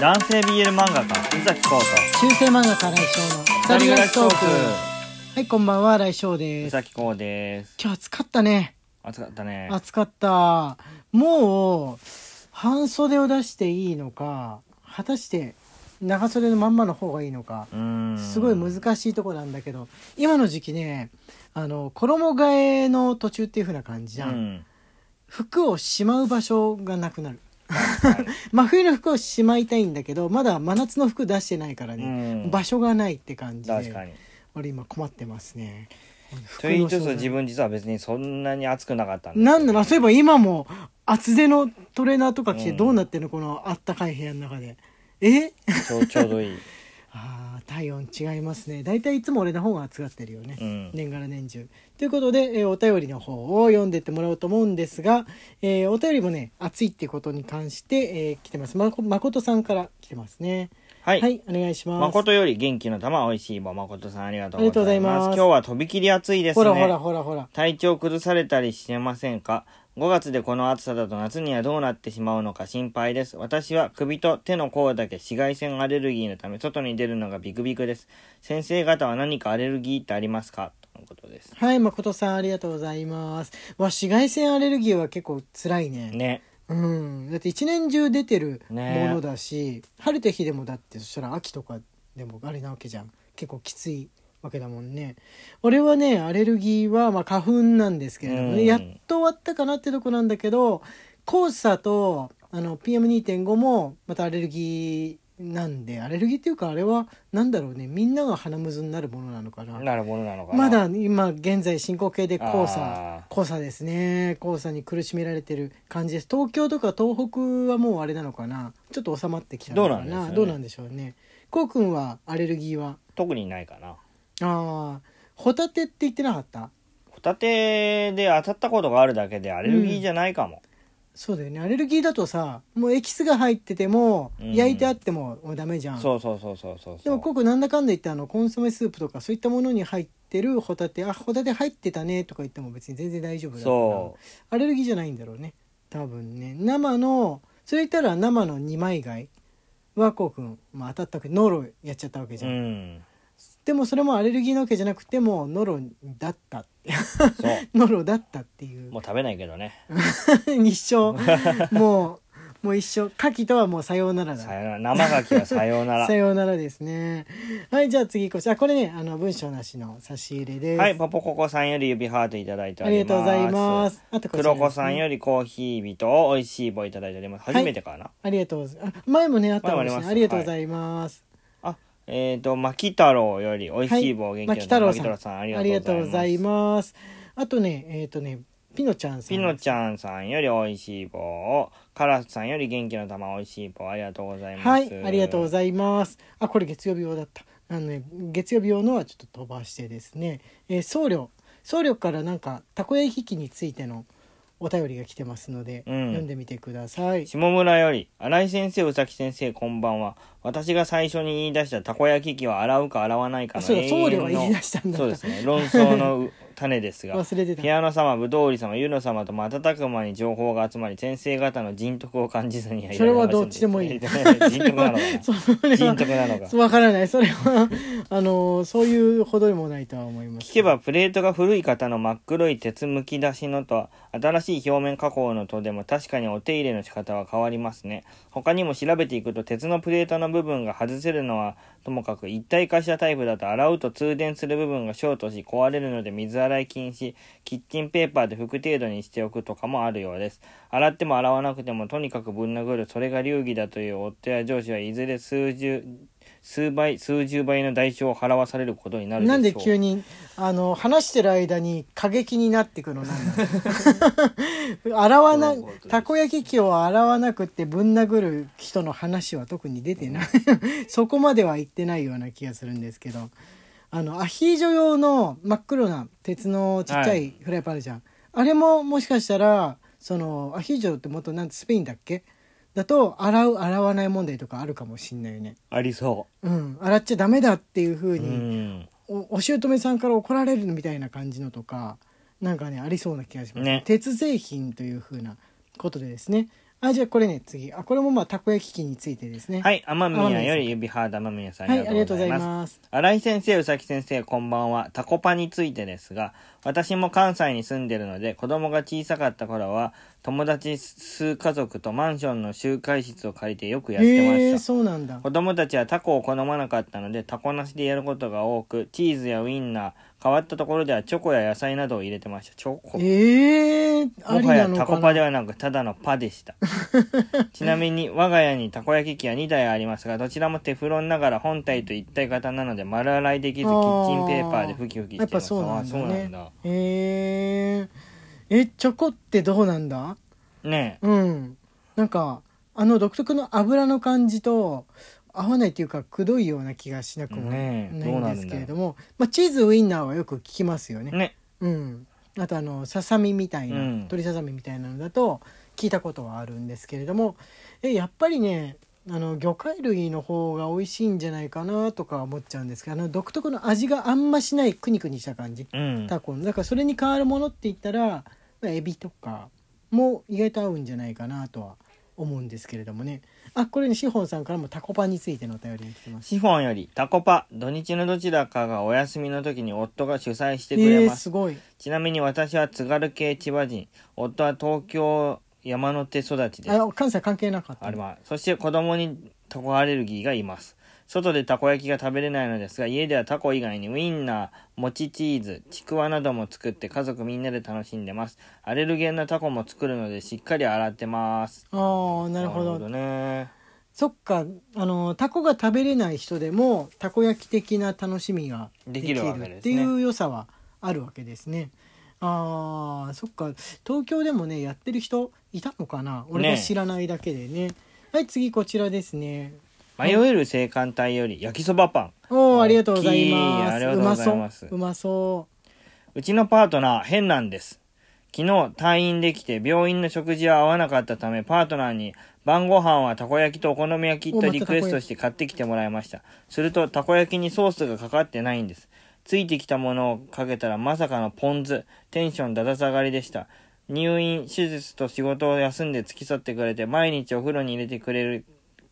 男性 BL 漫画家宇崎浩と中世漫画家来翔の二人暮らしトーク。はいこんばんは来翔宇です。崎浩です。今日暑かったね。暑かったね。暑かった。もう半袖を出していいのか果たして長袖のまんまの方がいいのかうーん。すごい難しいとこなんだけど今の時期ねあの衣替えの途中っていう風な感じじゃん、うん。服をしまう場所がなくなる。はい 真冬の服をしまいたいんだけどまだ真夏の服出してないからうね、ん。場所がないって感じで確かに。俺今困ってますね。と言いつつ自分実は別にそんなに暑くなかったんなんだろうそういえば今も厚手のトレーナーとか着てうん。どうなってんの？このあったかい部屋の中で。え？ちょちょうどいいあー体温違いますね。大体いつも俺の方が暑がってるよね、うん。年がら年中。ということで、えーお便りの方を読んでってもらおうと思うんですが、えーお便りもね暑いってことに関して、えー来てます。まこ誠さんから来てますねはい、はい、お願いします。誠より元気の玉おいしい棒誠さんありがとうありがとうございます。今日はとびきり暑いですね。ほらほらほらほら。体調崩されたりしてませんか？5月でこの暑さだと夏にはどうなってしまうのか心配です。私は首と手の甲だけ紫外線アレルギーのため外に出るのがビクビクです。先生方は何かアレルギーってありますか？とのことです。はい誠さんありがとうございます。わ紫外線アレルギーは結構辛いね。ね。うん。だって一年中出てるもねのだし、晴れた日でもだってそしたら秋とかでもあれなわけじゃん。結構きついわけだもんね。俺はねアレルギーはまあ花粉なんですけれどもね、うん。やっと終わったかなってとこなんだけど黄砂とあの PM2.5 もまたアレルギーなんでアレルギーっていうかあれはなんだろうね。みんなが鼻むずになるものなのかな。なるものなのかな。まだ今現在進行形で黄あ砂黄砂ですね。黄砂に苦しめられてる感じです。東京とか東北はもうあれなのかな。ちょっと収まってきたのかな。どうなんですかね。どうなんでしょうね。こうくんはアレルギーは？特にないかな。ああホタテって言ってなかった？ホタテで当たったことがあるだけでアレルギーじゃないかも。そうだよね。アレルギーだとさもうエキスが入ってても、うん。焼いてあってももうダメじゃん。そうそうそうそうそうそう。でもこうくんなんだかんだ言ってあのコンソメスープとかそういったものに入ってるホタテあホタテ入ってたねとか言っても別に全然大丈夫だからそアレルギーじゃないんだろうね。多分ね。生のそれ言ったら生の二枚貝はこうくん、まあ、当たったわけ。ノロやっちゃったわけじう。ゃ、うんん。でもそれもアレルギーなわけじゃなくてもうノロだった。ってそう。ノロだったっていう。もう食べないけどね。一生もうもう一生牡蠣とはもうさようならだ。さよなら。生牡蠣はさようなら。さ。ようならですね。はいじゃあ次こちら。これねあの文章なしの差し入れです。はい、ポポココさんより指ハートいただいておあります。りがとうございます。あとこちら黒子さんよりコーヒー人を美味しい棒いただいております。はい。初めてかな、ありがとうございます。あ前もねあったかもしれなありがとうございます、あ、えっ、と、マキ太郎より美味しい棒元気マキ太郎さんさんありがとうございす。ます。あとね、えっ、とね、ピノちゃんさん。ピノちゃんさんより美味しい棒を、カラスさんより元気の玉美味しい棒ありがとうございます。はい、ありがとうごいざいます。あ、これ月曜日用だった。あのね、月曜日用のはちょっと飛ばしてですね、えー僧侶、僧侶からなんか、たこ焼き器についてのお便りが来てますので、うん読んでみてください。下村より、新井先生、宇崎先生、こんばんは。私が最初に言い出したたこ焼き器は洗うか洗わないかの永遠の僧侶が言い出したんだそうですね。論争の種ですが。忘れてたピ。アノ様、ぶどうり様、ゆの様と瞬く間に情報が集まり、先生方の人徳を感じずにはいそれはどっちでもいい人徳なのか人徳なの。わからない。それは、あの、そういうほどでもないとは思います。聞けばプレートが古い方の真っ黒い鉄むき出しのと新しい表面加工のとでも確かにお手入れの仕方は変わりますね。他にも調べていくと鉄のプレートの部分が外せるのはともかく一体化したタイプだと洗うと通電する部分がショートし壊れるので水洗い禁止キッチンペーパーで拭く程度にしておくとかもあるようです。洗っても洗わなくてもとにかくぶん殴るそれが流儀だという夫や上司はいずれ数十数倍数十倍の代償を払わされることになるでしょう。なんで急にあの話してる間に過激になってくの？なんだ。洗わなたこ焼き器を洗わなくってぶん殴る人の話は特に出てない。そこまでは言ってないような気がするんですけど。あのアヒージョ用の真っ黒な鉄のちっちゃはい。フライパンあるじゃん、あれももしかしたらそのアヒージョってもっとなんてスペインだっけ？だと洗う洗わない問題とかあるかもしんないよね。ありそう。ん。洗っちゃダメだっていう風う。うに、ん。おお姑さんから怒られるみたいな感じのとかなんかねありそうな気がします、ね。鉄製品というふうなことでですね。あじゃあこれね次。あこれもまあたこ焼き器についてですね。はい、天宮より指ハード天宮さんあはいりがとうございます。ありがとうございます。新井先生、宇崎先生、こんばんは。タコパについてですが、私も関西に住んでるので、子供が小さかった頃は、友達数家族とマンションの集会室を借りてよくやってました。そうなんだ。子供たちはタコを好まなかったので、タコなしでやることが多く、チーズやウインナー、変わったところではチョコや野菜などを入れてました。チョコ。ええありもはやタコパではなくただのパでした。ちなみに我が家にたこ焼き器は2台ありますがどちらもテフロンながら本体と一体型なので丸洗いできずキッチンペーパーでふきふきしていますやっぱそうなんだあそうなねんだへええチョコってどうなんだ？ねうん。なんかあの独特の油の感じと合わないっていうかくどいような気がしなくもないんですけれども、まあ、チーズウインナーはよく聞きますよね。えね。うん、あとあのささみみたいな、うん。鶏ささみみたいなのだと聞いたことはあるんですけれどもえやっぱりねあの魚介類の方が美味しいんじゃないかなとか思っちゃうんですけどあの独特の味があんましないクニクニした感じ。うん。タコのだからそれに変わるものって言ったらまあエビとかも意外と合うんじゃないかなとは思うんですけれどもね。あこれねシフォンさんからもタコパンについてのお便りが来てます。シフォンよりタコパ。土日のどちらかがお休みの時に夫が主催してくえー、れます、すごい。ちなみに私は津軽系千葉人。夫は東京山手育ちです。あ関西関係なかった。あれはそして子供にタコアレルギーがいます。外でたこ焼きが食べれないのですが家ではタコ以外にウインナー餅チーズちくわなども作って家族みんなで楽しんでます。アレルゲンなタコも作るのでしっかり洗ってます。ああなるほど。ね。そっか。あのタコが食べれない人でもたこ焼き的な楽しみができるっていう良さはあるわけですね。あーそっか。東京でもねやってる人いたのかな？俺が知らないだけでね。はい次こちらですね。迷える青函隊より焼きそばパン。おーありがとうございます。ありがとうございます。うまそう。うまそう。ちのパートナー変なんです。昨日退院できて病院の食事は合わなかったためパートナーに晩ご飯はたこ焼きとお好み焼きとリクエストして買ってきてもらいました。するとたこ焼きにソースがかかってないんです。ついてきたものをかけたらまさかのポン酢。テンションだだ下がりでした入院手術と仕事を休んで付き添ってくれて毎日お風呂に入れてくれ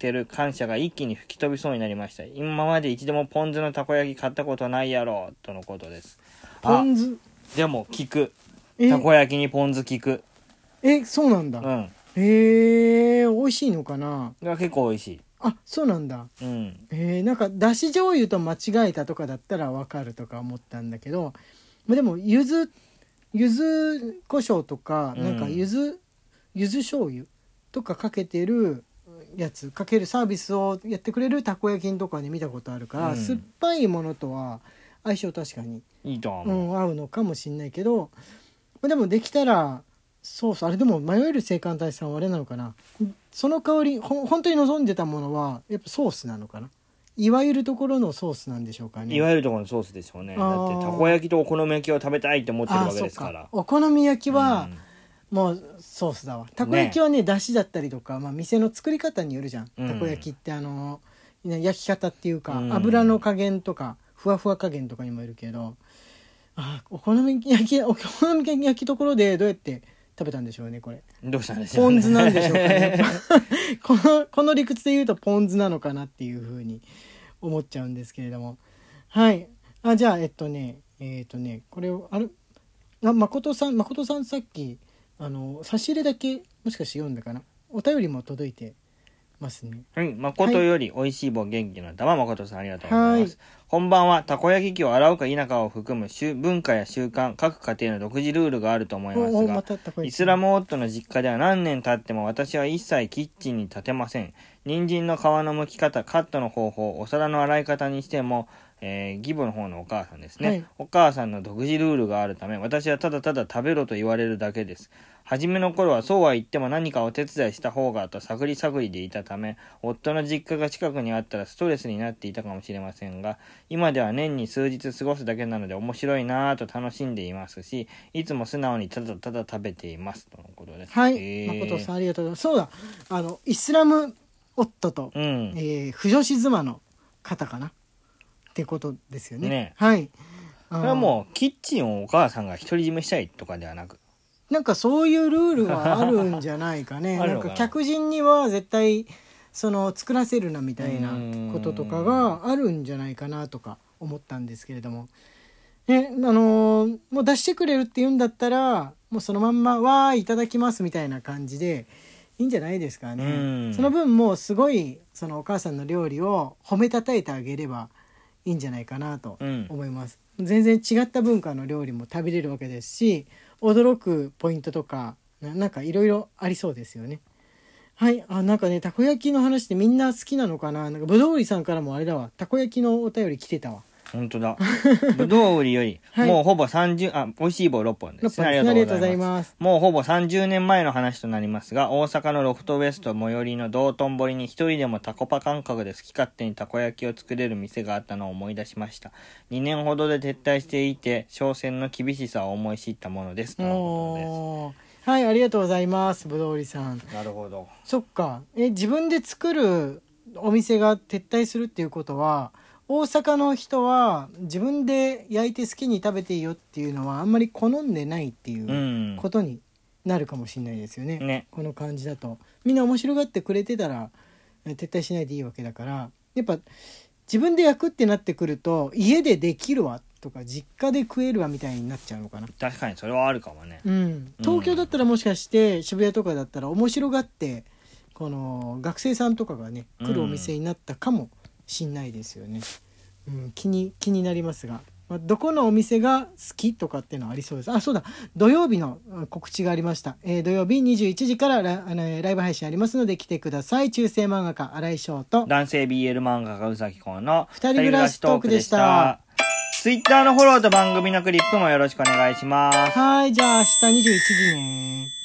てる感謝が一気に吹き飛びそうになりました。今まで一度もポン酢のたこ焼き買ったことないやろとのことです。ポン酢？でも効く。え？たこ焼きにポン酢効く。えそうなんだ、うん。へえ美味しいのかな？が結構美味しい。あそうなんだ。うん。えー、なんかだし醤油と間違えたとかだったらわかるとか思ったんだけどまあでも柚子柚子胡椒とかうん。なんか柚子、柚子醤油とかかけてるやつかけるサービスをやってくれるたこ焼きんとかで見たことあるから、うん。酸っぱいものとは相性確かに、いいとう思う、ん、合うのかもしんないけど、まあ、でもできたらそうそうあれでも迷える青函隊さんはあれなのかな。その香りほん本当に望んでたものはやっぱソースなのかないわゆるところのソースなんでしょうかね。いわゆるところのソースでしょうね。だってたこ焼きとお好み焼きを食べたいって思ってるわけですから。か。お好み焼きはうん。もうソースだわ。たこ焼きはねだしだったりとか、まあ、店の作り方によるじゃん。うん。たこ焼きってあのね焼き方っていうか、うん。油の加減とかふわふわ加減とかにもよるけどあお好み焼き お好み焼きところでどうやって食べたんでしょうねこれ。どうしたんでしょう、ポン酢なんでしょうかね。このこの理屈で言うとポン酢なのかなっていうふうに思っちゃうんですけれども。はい。あじゃあえっとねえっとねこれをあるあ誠さん誠さんさっきあの差し入れだけもしかして読んだかな？お便りも届いてますねはい、誠より美味しい棒元気の玉誠さんありがとうございます。はこんばんは、たこ焼き器を洗うか否かを含む習文化や習慣、各家庭の独自ルールがあると思いますがま、イスラム夫の実家では何年経っても私は一切キッチンに立てません。人参の皮の剥き方、カットの方法、お皿の洗い方にしても、えー、義母の方のお母さんですね、はい。お母さんの独自ルールがあるため、私はただただ食べろと言われるだけです。初めの頃はそうは言っても何かお手伝いした方がと探り探りでいたため、夫の実家が近くにあったらストレスになっていたかもしれませんが、今では年に数日過ごすだけなので面白いなぁと楽しんでいますし、いつも素直にただただ食べていますとのことです。はい、誠さんありがとうございます。そうだ。あのイスラム夫と、うん。えー、不女子妻の方かなってことですよね。ね。はい。あそれはもうキッチンをお母さんが独り占めしたいとかではなく、なんかそういうルールはあるんじゃないかね。なんのか客人には絶対その作らせるなみたいなこととかがあるんじゃないかなとか思ったんですけれども、ねあのーもう出してくれるって言うんだったらもうそのまんま「わーいいただきます」みたいな感じでいいんじゃないですかうね。ん。その分もうすごいそのお母さんの料理を褒めたたえてあげればいいんじゃないかなとうん。思います、全然違った文化の料理も食べれるわけですし驚くポイントとかななんかいろいろありそうですよね。はい。あなんかねたこ焼きの話ってみんな好きなのかな？なんかぶどう売りさんからもあれだわ。たこ焼きのお便り来てたわ本当だ。ぶどう売りより、はいもうほぼ30、あ、美味しい棒6本で6す。ねありがとうございますもうほぼ30年前の話となりますが、大阪のロフトウエスト最寄りの道頓堀に一人でもタコパ感覚で好き勝手にたこ焼きを作れる店があったのを思い出しました。2年ほどで撤退していて、商戦の厳しさを思い知ったものです。とのこおーはいありがとうございますぶどう売りさんとです。なるほど。そっかえ自分で作るお店が撤退するっていうことは大阪の人は自分で焼いて好きに食べていいよっていうのはあんまり好んでないっていううん。ことになるかもしれないですよね。ね。この感じだと。みんな面白がってくれてたらえ撤退しないでいいわけだから。やっぱ自分で焼くってなってくると家でできるわとか実家で食えるわみたいになっちゃうのかな。確かにそれはあるかもね。うん、東京だったらもしかして渋谷とかだったら面白がってこの学生さんとかがね来るお店になったかもしんないですよね、うん、気に気になりますが、まあ、どこのお店が好きとかっていうのはありそうです。あそうだ。土曜日のうん告知がありました、えー土曜日21時からラあのえーライブ配信ありますので来てください。中世漫画家新井翔と。男性 BL 漫画家うさきこうの二人暮らしトークでした。ツイッターのフォローと番組のクリップもよろしくお願いします。はいじゃあ明日21時ね